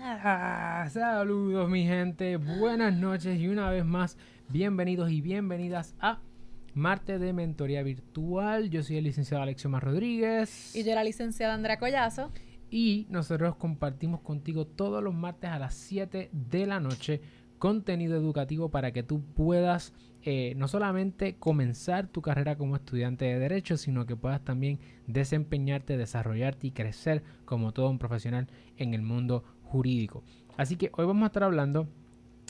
Ah, saludos mi gente, buenas noches y una vez más bienvenidos y bienvenidas a Marte de Mentoría Virtual. Yo soy el licenciado Alexio Mar Rodríguez. Y yo la licenciada Andrea Collazo. Y nosotros compartimos contigo todos los martes a las 7 de la noche contenido educativo para que tú puedas eh, no solamente comenzar tu carrera como estudiante de derecho, sino que puedas también desempeñarte, desarrollarte y crecer como todo un profesional en el mundo jurídico. Así que hoy vamos a estar hablando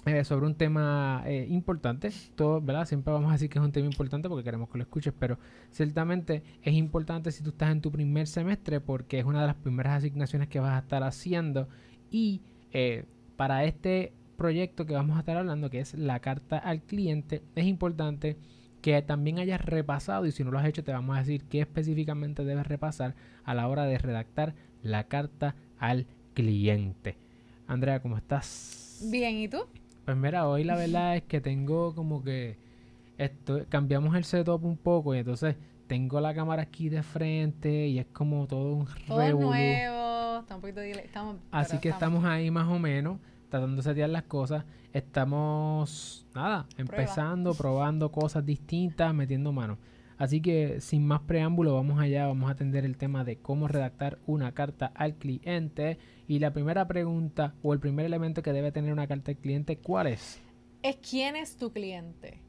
eh, sobre un tema eh, importante. Todo, ¿verdad? Siempre vamos a decir que es un tema importante porque queremos que lo escuches, pero ciertamente es importante si tú estás en tu primer semestre porque es una de las primeras asignaciones que vas a estar haciendo y eh, para este proyecto que vamos a estar hablando, que es la carta al cliente, es importante que también hayas repasado y si no lo has hecho te vamos a decir qué específicamente debes repasar a la hora de redactar la carta al cliente. Andrea, ¿cómo estás? Bien, ¿y tú? Pues mira, hoy la verdad es que tengo como que esto, cambiamos el setup un poco y entonces tengo la cámara aquí de frente y es como todo un todo nuevo, está un poquito estamos, Así que estamos, ahí más o menos tratando de setear las cosas. Estamos nada, empezando, probando cosas distintas, metiendo manos. Así que sin más preámbulo, vamos allá, vamos a atender el tema de cómo redactar una carta al cliente. Y la primera pregunta o el primer elemento que debe tener una carta al cliente, ¿cuál es? Es quién es tu cliente.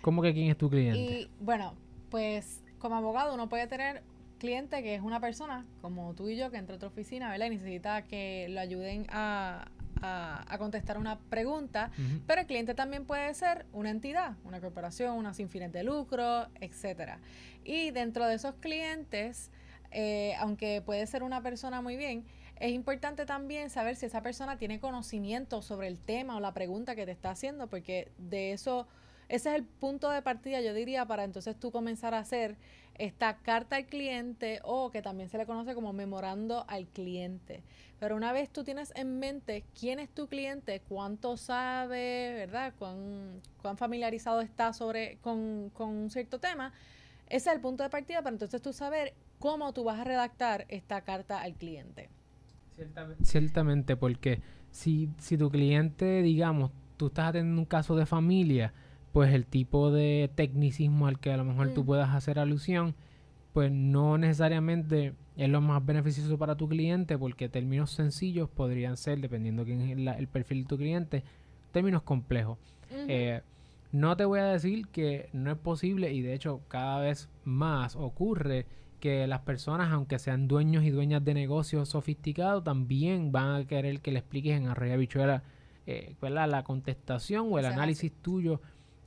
¿Cómo que quién es tu cliente? Y bueno, pues como abogado uno puede tener cliente que es una persona como tú y yo que entra a tu oficina, ¿verdad? Y necesita que lo ayuden a, a, contestar una pregunta, pero el cliente también puede ser una entidad, una corporación, una sin fines de lucro, etcétera. Y dentro de esos clientes, eh, aunque puede ser una persona muy bien, es importante también saber si esa persona tiene conocimiento sobre el tema o la pregunta que te está haciendo, porque de eso, ese es el punto de partida, yo diría, para entonces tú comenzar a hacer esta carta al cliente o que también se le conoce como memorando al cliente. Pero una vez tú tienes en mente quién es tu cliente, cuánto sabe, ¿verdad? Cuán, cuán familiarizado está sobre, con, un cierto tema, ese es el punto de partida para entonces tú saber cómo tú vas a redactar esta carta al cliente. Ciertamente, ciertamente porque si, si tu cliente, digamos, tú estás atendiendo un caso de familia, pues el tipo de tecnicismo al que a lo mejor tú mm. puedas hacer alusión, pues no necesariamente es lo más beneficioso para tu cliente, porque términos sencillos podrían ser, dependiendo quién es el perfil de tu cliente, términos complejos. Eh, no te voy a decir que no es posible, y de hecho cada vez más ocurre que las personas, aunque sean dueños y dueñas de negocios sofisticados, también van a querer que le expliques en Arroyo Bichuela eh, la contestación o el análisis tuyo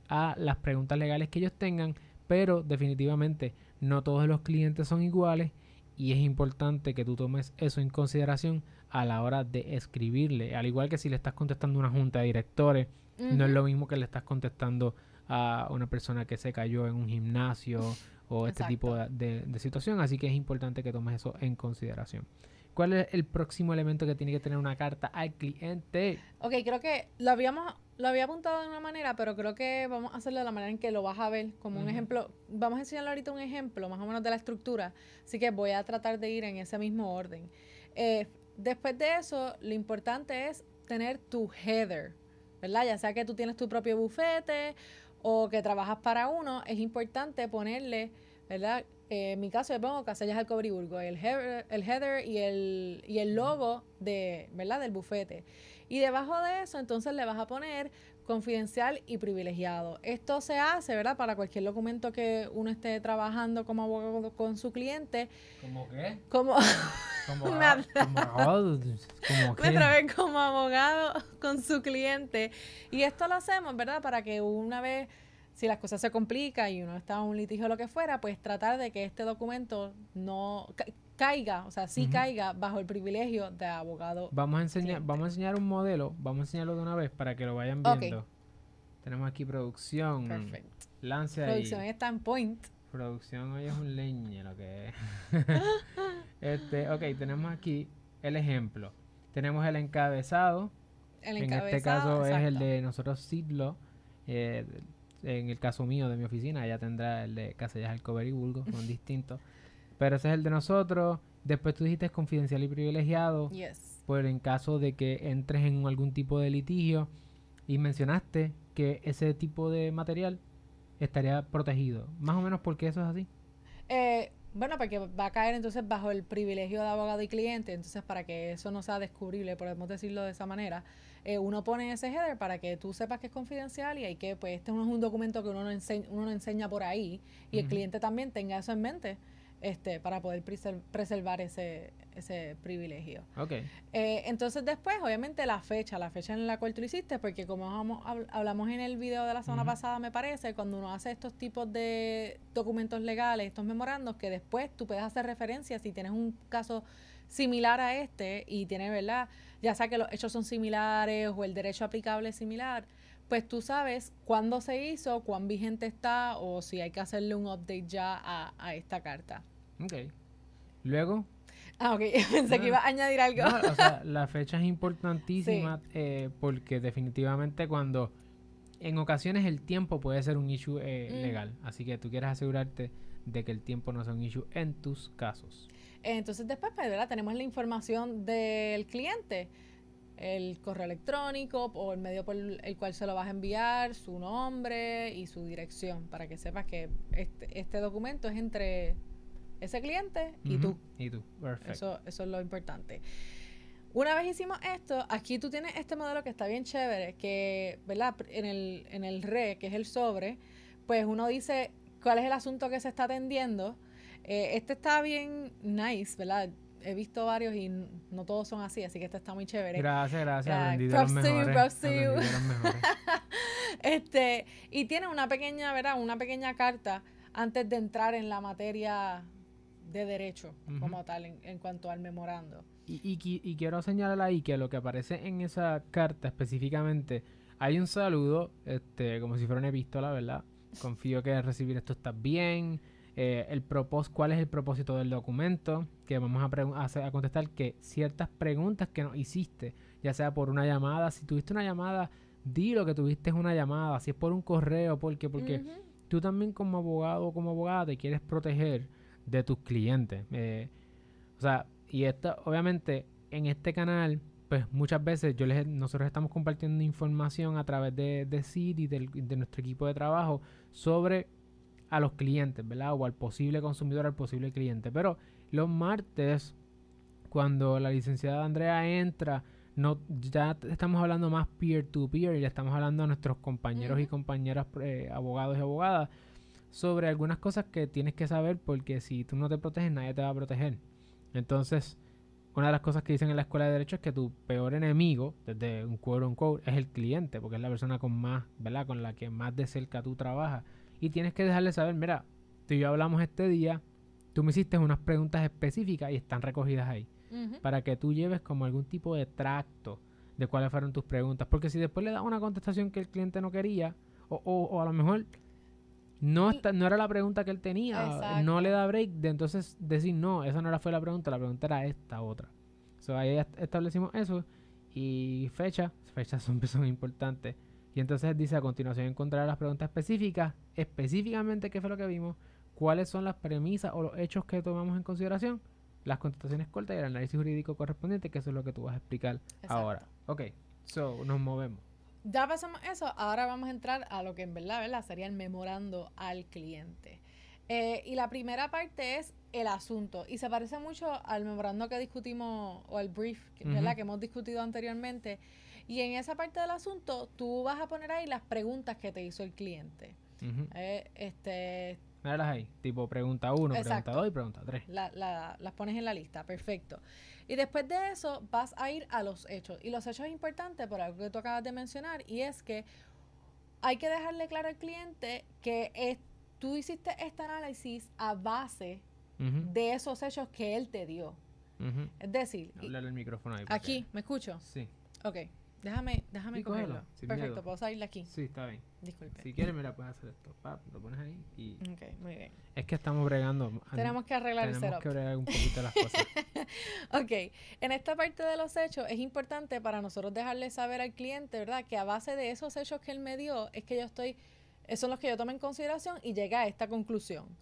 a las preguntas legales que ellos tengan, pero definitivamente no todos los clientes son iguales y es importante que tú tomes eso en consideración a la hora de escribirle. Al igual que si le estás contestando a una junta de directores, no es lo mismo que le estás contestando a una persona que se cayó en un gimnasio o este tipo de, de, situación. Así que es importante que tomes eso en consideración. ¿Cuál es el próximo elemento que tiene que tener una carta al cliente? Ok, creo que lo habíamos lo había apuntado de una manera, pero creo que vamos a hacerlo de la manera en que lo vas a ver, como un ejemplo. Vamos a enseñarle ahorita un ejemplo más o menos de la estructura, así que voy a tratar de ir en ese mismo orden. Eh, después de eso, lo importante es tener tu header, ¿verdad? Ya sea que tú tienes tu propio bufete o que trabajas para uno, es importante ponerle, ¿verdad? Eh, en mi caso yo pongo Casellas al Cobriburgo, el header, el header y, el, y el logo de, ¿verdad? del bufete. Y debajo de eso, entonces le vas a poner confidencial y privilegiado. Esto se hace, ¿verdad? Para cualquier documento que uno esté trabajando como abogado con su cliente. ¿Cómo qué? Como, como, abogado. ¿Cómo como abogado con su cliente. Y esto lo hacemos, ¿verdad? Para que una vez si las cosas se complican y uno está en un litigio o lo que fuera, pues tratar de que este documento no caiga, o sea, sí caiga bajo el privilegio de abogado. Vamos a enseñar, vamos a enseñar un modelo, vamos a enseñarlo de una vez para que lo vayan viendo. Tenemos aquí producción. Perfecto. Lance ahí. Producción está en point. Producción hoy es un leñe lo que es. este, ok, tenemos aquí el ejemplo. Tenemos el encabezado. El encabezado. En este caso es el de nosotros Sidlo. Eh, en el caso mío de mi oficina, ya tendrá el de Casellas Alcover y Bulgo, son distintos. Pero ese es el de nosotros. Después tú dijiste confidencial y privilegiado. Yes. por en caso de que entres en algún tipo de litigio y mencionaste que ese tipo de material estaría protegido. Más o menos porque eso es así. Eh, bueno, porque va a caer entonces bajo el privilegio de abogado y cliente, entonces para que eso no sea descubrible, podemos decirlo de esa manera, eh, uno pone ese header para que tú sepas que es confidencial y hay que, pues este no es un documento que uno no, enseña, uno no enseña por ahí y el cliente también tenga eso en mente este, para poder preservar ese, ese privilegio. Okay. Eh, entonces después, obviamente, la fecha, la fecha en la cual tú lo hiciste, porque como hablamos en el video de la semana pasada, me parece, cuando uno hace estos tipos de documentos legales, estos memorandos, que después tú puedes hacer referencia si tienes un caso similar a este y tiene, ¿verdad? Ya sea que los hechos son similares o el derecho aplicable es similar, pues tú sabes cuándo se hizo, cuán vigente está o si hay que hacerle un update ya a, a esta carta. Ok. Luego, Ah, ok. Pensé que iba a añadir algo. o sea, la fecha es importantísima eh, porque definitivamente cuando en ocasiones el tiempo puede ser un issue eh, mm. legal. Así que tú quieres asegurarte de que el tiempo no sea un issue en tus casos. Entonces después, pues, ¿verdad? tenemos la información del cliente, el correo electrónico o el medio por el cual se lo vas a enviar, su nombre y su dirección, para que sepas que este, este documento es entre ese cliente y tú. Y tú, perfecto. Eso, eso es lo importante. Una vez hicimos esto, aquí tú tienes este modelo que está bien chévere, que, ¿verdad? En el, en el RE, que es el sobre, pues uno dice cuál es el asunto que se está atendiendo. Eh, este está bien nice, ¿verdad? He visto varios y no todos son así, así que este está muy chévere. Gracias, gracias. Aprendí de los mejores. este, y tiene una pequeña, ¿verdad? Una pequeña carta antes de entrar en la materia de derecho como tal en, cuanto al memorando. Y, y, quiero señalar ahí que lo que aparece en esa carta específicamente, hay un saludo, este, como si fuera una epístola, ¿verdad? Confío que recibir esto está bien. Eh, el propós, ¿Cuál es el propósito del documento? Que vamos a, a, contestar que ciertas preguntas que nos hiciste, ya sea por una llamada, si tuviste una llamada, di lo que tuviste es una llamada, si es por un correo, porque, porque tú también como abogado o como abogada te quieres proteger de tus clientes. Eh, o sea, y esto, obviamente, en este canal, pues muchas veces yo les, nosotros estamos compartiendo información a través de, de y de nuestro equipo de trabajo sobre a los clientes, ¿verdad? O al posible consumidor, al posible cliente. Pero los martes, cuando la licenciada Andrea entra, no, ya estamos hablando más peer-to-peer y le estamos hablando a nuestros compañeros y compañeras eh, abogados y abogadas sobre algunas cosas que tienes que saber porque si tú no te proteges nadie te va a proteger. Entonces, una de las cosas que dicen en la escuela de derecho es que tu peor enemigo, desde un quote un quote, es el cliente, porque es la persona con más, ¿verdad? Con la que más de cerca tú trabajas. Y tienes que dejarle saber, mira, tú y yo hablamos este día, tú me hiciste unas preguntas específicas y están recogidas ahí. Para que tú lleves como algún tipo de tracto de cuáles fueron tus preguntas. Porque si después le das una contestación que el cliente no quería, o, o a lo mejor no, no era la pregunta que él tenía. No le da break de entonces decir, no, esa no era fue la pregunta, la pregunta era esta otra. So, ahí establecimos eso. Y fecha, fechas son, son importantes. Y entonces dice a continuación encontrar las preguntas específicas, específicamente qué fue lo que vimos, cuáles son las premisas o los hechos que tomamos en consideración, las contestaciones cortas y el análisis jurídico correspondiente, que eso es lo que tú vas a explicar ahora. Ok, so nos movemos. Ya pasamos eso, ahora vamos a entrar a lo que en verdad, ¿verdad? sería el memorando al cliente. Eh, y la primera parte es el asunto. Y se parece mucho al memorando que discutimos, o al brief, ¿verdad? Que hemos discutido anteriormente. Y en esa parte del asunto, tú vas a poner ahí las preguntas que te hizo el cliente. eh, este ahí, tipo pregunta 1, pregunta 2 y pregunta 3. las pones en la lista, perfecto. Y después de eso vas a ir a los hechos. Y los hechos es importante por algo que tú acabas de mencionar y es que hay que dejarle claro al cliente que tú hiciste este análisis a base de esos hechos que él te dio. Es decir, el micrófono ahí. Aquí, ¿me escucho? Sí. Ok. Déjame, déjame cogerlo. Perfecto, puedo salirle aquí. Sí, está bien. Disculpe. Si quieres, mira, puedes hacer esto. lo pones ahí y... Ok, muy bien. Es que estamos bregando. Tenemos que arreglar el setup. Tenemos que bregar un poquito las cosas. ok. En esta parte de los hechos es importante para nosotros dejarle saber al cliente, ¿verdad? Que a base de esos hechos que él me dio, es que yo estoy... Esos son los que yo tomo en consideración y llega a esta conclusión.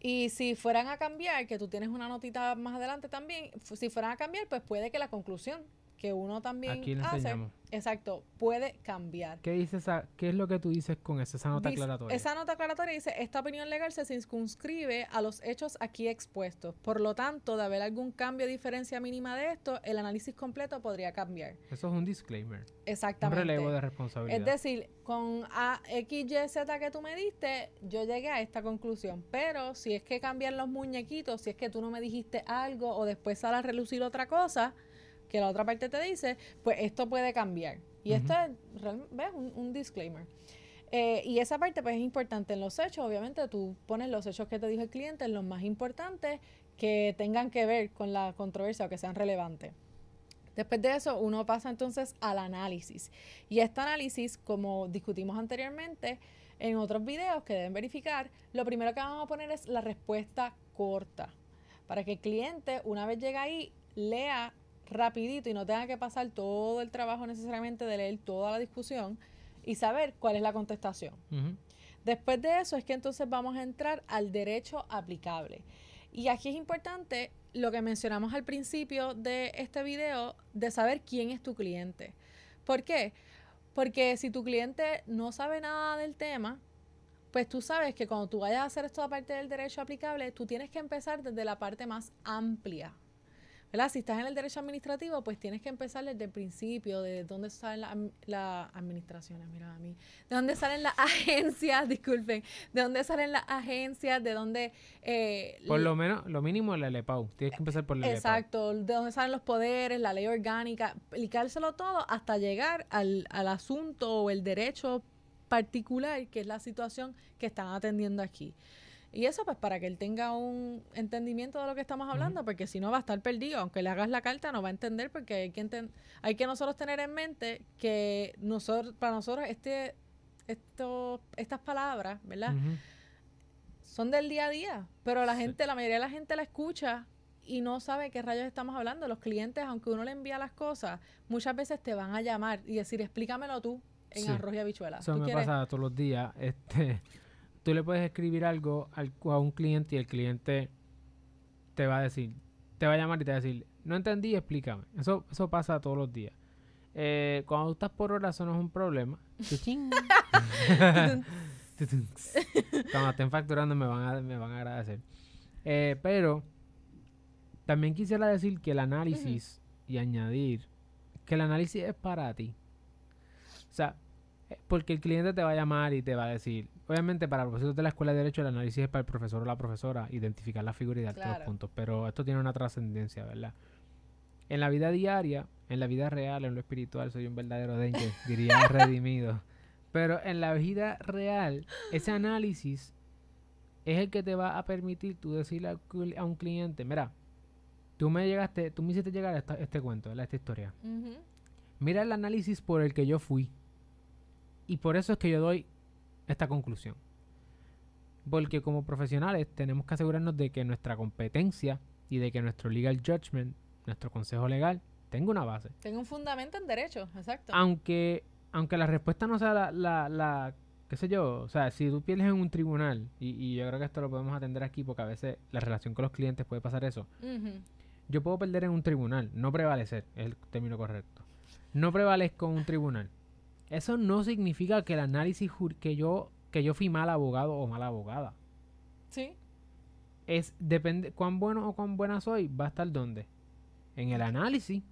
Y si fueran a cambiar, que tú tienes una notita más adelante también, si fueran a cambiar, pues puede que la conclusión que uno también Aquí hace, exacto, puede cambiar. ¿Qué, dice esa, ¿Qué es lo que tú dices con esa, esa nota Dice- aclaratoria? Esa nota aclaratoria dice, esta opinión legal se circunscribe a los hechos aquí expuestos. Por lo tanto, de haber algún cambio o diferencia mínima de esto, el análisis completo podría cambiar. Eso es un disclaimer. Un Exactamente. relevo de responsabilidad. Es decir, con A, X, Y, Z que tú me diste, yo llegué a esta conclusión. Pero si es que cambian los muñequitos, si es que tú no me dijiste algo o después sale a relucir otra cosa que la otra parte te dice, pues esto puede cambiar. Y esto es, ¿ves? Un, un disclaimer. Eh, y esa parte pues es importante en los hechos. Obviamente tú pones los hechos que te dijo el cliente en los más importantes que tengan que ver con la controversia o que sean relevantes. Después de eso, uno pasa entonces al análisis. Y este análisis, como discutimos anteriormente en otros videos que deben verificar, lo primero que vamos a poner es la respuesta corta. Para que el cliente, una vez llega ahí, lea rapidito y no tenga que pasar todo el trabajo necesariamente de leer toda la discusión y saber cuál es la contestación. Después de eso es que entonces vamos a entrar al derecho aplicable. Y aquí es importante lo que mencionamos al principio de este video, de saber quién es tu cliente. ¿Por qué? Porque si tu cliente no sabe nada del tema, pues tú sabes que cuando tú vayas a hacer esto parte del derecho aplicable, tú tienes que empezar desde la parte más amplia. ¿Verdad? Si estás en el derecho administrativo, pues tienes que empezar desde el principio, de dónde salen las administraciones, mira a mí, de dónde salen las agencias, disculpen, de dónde salen las agencias, de dónde... eh, Por lo menos, lo mínimo el LEPAU. Tienes que empezar por LEPAU. Exacto, de dónde salen los poderes, la ley orgánica, aplicárselo todo hasta llegar al, al asunto o el derecho particular, que es la situación que están atendiendo aquí. Y eso pues para que él tenga un entendimiento de lo que estamos hablando, porque si no va a estar perdido, aunque le hagas la carta no va a entender porque hay que enten- hay que nosotros tener en mente que nosotros para nosotros este esto, estas palabras, ¿verdad? Son del día a día, pero la Sí. gente, la mayoría de la gente la escucha y no sabe qué rayos estamos hablando. Los clientes, aunque uno le envía las cosas, muchas veces te van a llamar y decir, explícamelo tú en Sí. arroz y habichuela. Eso ¿Tú me quieres? pasa todos los días. Este, tú le puedes escribir algo al, a un cliente y el cliente te va a decir, te va a llamar y te va a decir, no entendí, explícame. Eso, eso pasa todos los días. Eh, cuando tú estás por hora, eso no es un problema. Cuando estén facturando me van a, me van a agradecer. Eh, pero también quisiera decir que el análisis y añadir que el análisis es para ti. O sea, eh, porque el cliente te va a llamar y te va a decir, obviamente para propósitos de la escuela de derecho el análisis es para el profesor o la profesora identificar la figura y darte los puntos, pero esto tiene una trascendencia, ¿verdad? En la vida diaria, en la vida real, en lo espiritual, soy un verdadero dengue, diría redimido. Pero en la vida real, ese análisis es el que te va a permitir tú decirle a un cliente, mira, tú me llegaste, tú me hiciste llegar a esta- este cuento, ¿verdad? esta historia. Mira el análisis por el que yo fui. Y por eso es que yo doy esta conclusión. Porque como profesionales tenemos que asegurarnos de que nuestra competencia y de que nuestro legal judgment, nuestro consejo legal, tenga una base. Tengo un fundamento en derecho, exacto. Aunque, aunque la respuesta no sea la, la, la- qué sé yo, o sea, si tú pierdes en un tribunal, y, y yo creo que esto lo podemos atender aquí porque a veces la relación con los clientes puede pasar eso. Yo puedo perder en un tribunal, no prevalecer, es el término correcto. No prevalezco en un tribunal. Eso no significa que el análisis que yo que yo fui mal abogado o mala abogada. Sí, Es depende cuán bueno o cuán buena soy, va a estar dónde? En el análisis.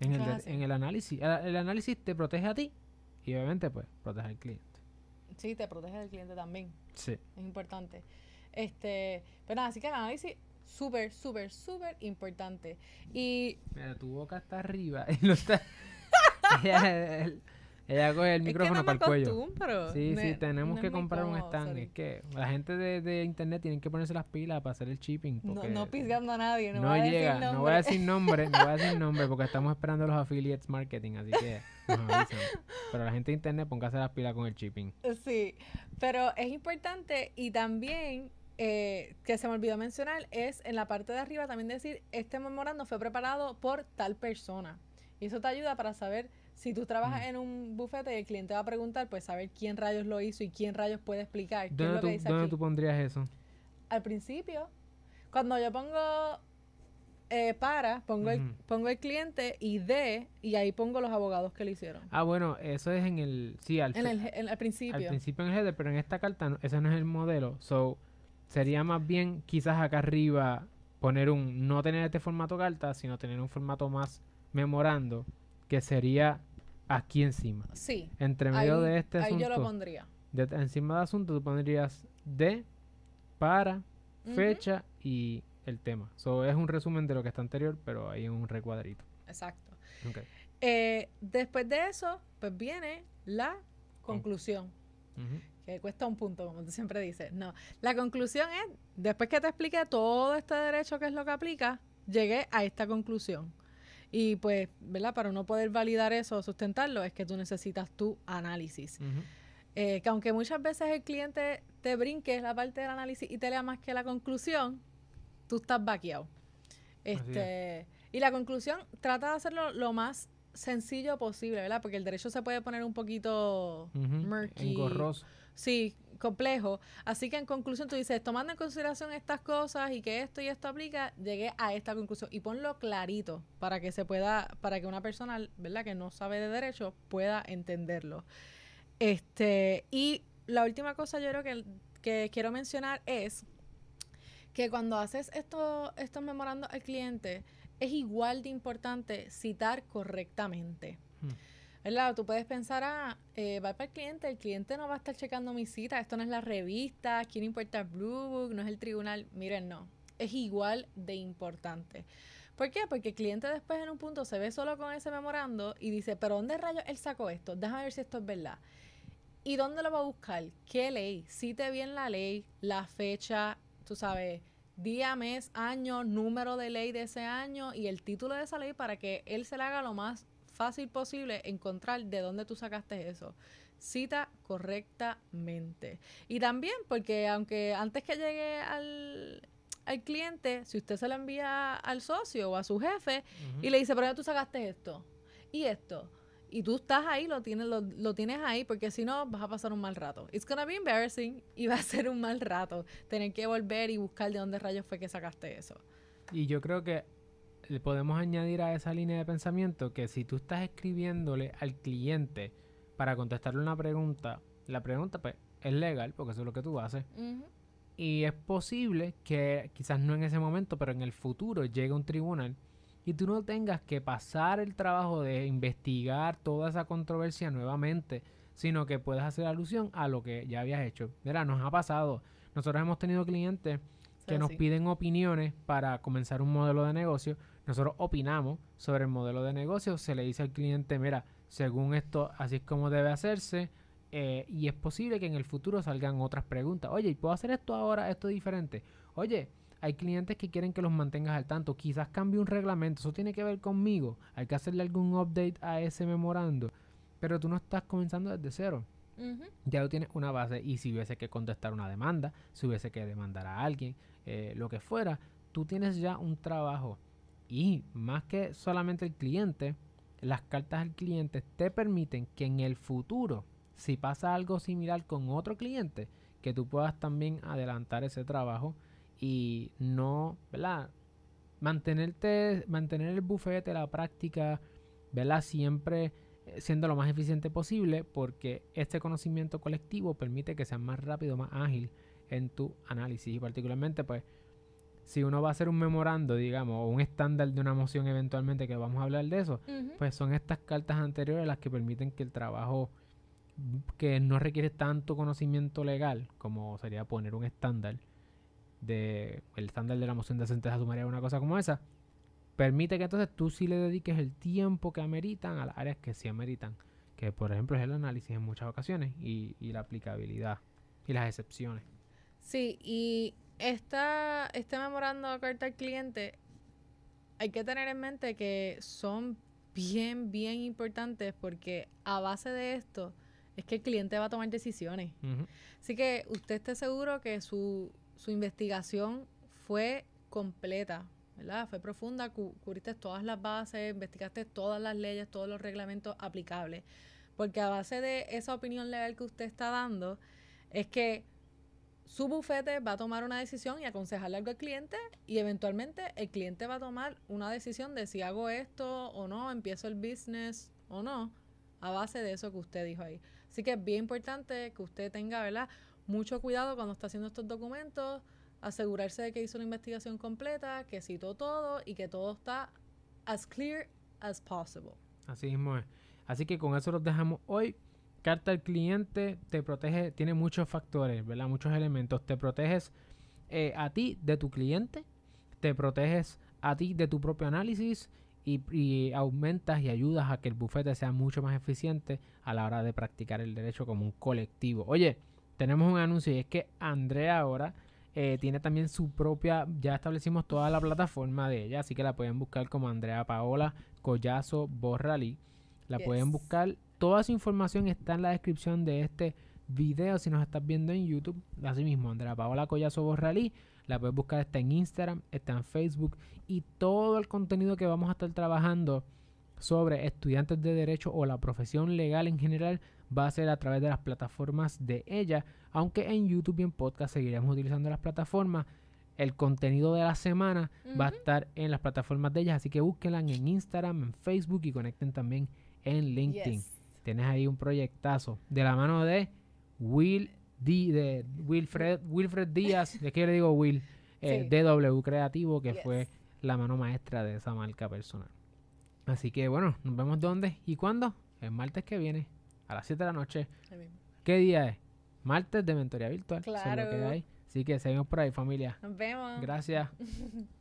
En el, de- en el análisis. El, el análisis te protege a ti y obviamente pues protege al cliente. sí, te protege del cliente también. Sí. Es importante. Este, pero nada, así que el análisis súper, súper, súper importante. Y Mira, tu boca está arriba lo está ella, el- ella coge el es micrófono que no me para el cuello. Sí, Me- sí, tenemos no que es comprar un stand. sorry. Es que la gente de, de internet tienen que ponerse las pilas para hacer el shipping. No, Porque no pisgando a nadie, no, no voy a llega. decir No voy a decir nombre, no voy a decir nombre porque estamos esperando los affiliates marketing, así que nos avisan. Pero la gente de internet póngase las pilas con el shipping. Sí, pero es importante y también eh, que se me olvidó mencionar es en la parte de arriba también decir este memorando fue preparado por tal persona y eso te ayuda para saber Si tú trabajas en un bufete y el cliente va a preguntar, pues saber quién rayos lo hizo y quién rayos puede explicar. ¿Dónde, lo tú, ¿dónde tú pondrías eso? Al principio. Cuando yo pongo eh, para, pongo, el, pongo el cliente y de, y ahí pongo los abogados que lo hicieron. Ah, bueno, eso es en el, sí, al, en el, principio. Al principio en el header, pero en esta carta ese no es el modelo. So, sería más bien quizás acá arriba poner un, no tener este formato carta, sino tener un formato más memorando, que sería aquí encima. Sí. Entre medio de este asunto. Ahí yo lo pondría. encima de asunto tú pondrías de, para, fecha y el tema. So, es un resumen de lo que está anterior, pero ahí en un recuadrito. Exacto. Eh, después de eso, pues viene la conclusión. Que cuesta un punto, como tú siempre dices. No, la conclusión es, después que te expliqué todo este derecho que es lo que aplica, llegué a esta conclusión. Y pues, ¿verdad? Para no poder validar eso o sustentarlo, es que tú necesitas tu análisis. Eh, que aunque muchas veces el cliente te brinque la parte del análisis y te lea más que la conclusión, tú estás vaqueado. Este, y la conclusión, trata de hacerlo lo más sencillo posible, ¿verdad? Porque el derecho se puede poner un poquito murky. Engorroso. Sí, complejo. Así que en conclusión tú dices, tomando en consideración estas cosas y que esto y esto aplica, llegué a esta conclusión. Y ponlo clarito para que se pueda, para que una persona, ¿verdad? Que no sabe de derecho pueda entenderlo. Este, y la última cosa yo creo que, que quiero mencionar es que cuando haces esto, estos memorandos al cliente, es igual de importante citar correctamente. Hmm. ¿Verdad? Tú puedes pensar, ah, eh, va para el cliente, el cliente no va a estar checando mi cita, esto no es la revista, quién importa Blue Book, no es el tribunal. Miren, no, es igual de importante. ¿Por qué? Porque el cliente después en un punto se ve solo con ese memorando y dice, pero ¿dónde rayos él sacó esto? Déjame ver si esto es verdad. ¿Y dónde lo va a buscar? ¿Qué ley? Cite bien la ley, la fecha, tú sabes, día, mes, año, número de ley de ese año y el título de esa ley para que él se le haga lo más fácil posible encontrar de dónde tú sacaste eso. Cita correctamente. Y también porque aunque antes que llegue al, al cliente, si usted se lo envía al socio o a su jefe y le dice, pero ya tú sacaste esto y esto, y tú estás ahí, lo tienes, lo, lo, tienes ahí, porque si no, vas a pasar un mal rato. It's gonna be embarrassing y va a ser un mal rato tener que volver y buscar de dónde rayos fue que sacaste eso. Y yo creo que podemos añadir a esa línea de pensamiento que si tú estás escribiéndole al cliente para contestarle una pregunta, la pregunta pues es legal, porque eso es lo que tú haces. Y es posible que quizás no en ese momento, pero en el futuro llegue un tribunal y tú no tengas que pasar el trabajo de investigar toda esa controversia nuevamente, sino que puedas hacer alusión a lo que ya habías hecho. Mira, nos ha pasado. Nosotros hemos tenido clientes que nos piden opiniones para comenzar un modelo de negocio. Nosotros opinamos sobre el modelo de negocio. Se le dice al cliente, mira, según esto, así es como debe hacerse. Eh, y es posible que en el futuro salgan otras preguntas. Oye, ¿puedo hacer esto ahora, esto diferente? Oye, hay clientes que quieren que los mantengas al tanto. Quizás cambie un reglamento. Eso tiene que ver conmigo. Hay que hacerle algún update a ese memorando. Pero tú no estás comenzando desde cero. Ya tú tienes una base. Y si hubiese que contestar una demanda, si hubiese que demandar a alguien, eh, lo que fuera, tú tienes ya un trabajo. Y más que solamente el cliente, las cartas al cliente te permiten que en el futuro, si pasa algo similar con otro cliente, que tú puedas también adelantar ese trabajo y no, ¿verdad? Mantenerte, mantener el bufete, la práctica, ¿verdad? Siempre eh, siendo lo más eficiente posible porque este conocimiento colectivo permite que seas más rápido, más ágil en tu análisis y particularmente pues si uno va a hacer un memorando, digamos, o un estándar de una moción eventualmente que vamos a hablar de eso, pues son estas cartas anteriores las que permiten que el trabajo que no requiere tanto conocimiento legal como sería poner un estándar de el estándar de la moción de sentencia sumaria una cosa como esa, permite que entonces tú sí le dediques el tiempo que ameritan a las áreas que sí ameritan, que por ejemplo es el análisis en muchas ocasiones y, la aplicabilidad y las excepciones. Sí, y esta, este memorando de carta al cliente hay que tener en mente que son bien, bien importantes porque a base de esto es que el cliente va a tomar decisiones. Así que usted esté seguro que su, su investigación fue completa, ¿verdad? Fue profunda, cubriste todas las bases, investigaste todas las leyes, todos los reglamentos aplicables. Porque a base de esa opinión legal que usted está dando, es que su bufete va a tomar una decisión y aconsejarle algo al cliente y eventualmente el cliente va a tomar una decisión de si hago esto o no, empiezo el business o no, a base de eso que usted dijo ahí. Así que es bien importante que usted tenga, ¿verdad? Mucho cuidado cuando está haciendo estos documentos, asegurarse de que hizo una investigación completa, que citó todo y que todo está as clear as possible. Así mismo es. Así que con eso los dejamos hoy. Carta al cliente te protege, tiene muchos factores, ¿verdad? Muchos elementos. Te proteges eh, a ti de tu cliente, te proteges a ti de tu propio análisis y, y, aumentas y ayudas a que el bufete sea mucho más eficiente a la hora de practicar el derecho como un colectivo. Oye, tenemos un anuncio y es que Andrea ahora eh, tiene también su propia, ya establecimos toda la plataforma de ella, así que la pueden buscar como Andrea Paola Collazo Borralí. La pueden buscar Toda su información está en la descripción de este video si nos estás viendo en YouTube. Así mismo, Andrea Paola Collazo Borralí. La puedes buscar, está en Instagram, está en Facebook. Y todo el contenido que vamos a estar trabajando sobre estudiantes de derecho o la profesión legal en general va a ser a través de las plataformas de ella. Aunque en YouTube y en podcast seguiremos utilizando las plataformas. El contenido de la semana va a estar en las plataformas de ellas. Así que búsquenla en Instagram, en Facebook y conecten también en LinkedIn tienes ahí un proyectazo de la mano de Will D, de Wilfred, Wilfred Díaz, es que yo le digo Will, eh, DW Creativo, que fue la mano maestra de esa marca personal. Así que bueno, nos vemos dónde y cuándo. El martes que viene, a las 7 de la noche. ¿Qué día es? Martes de mentoría virtual. Claro. Así que seguimos por ahí, familia. Nos vemos. Gracias.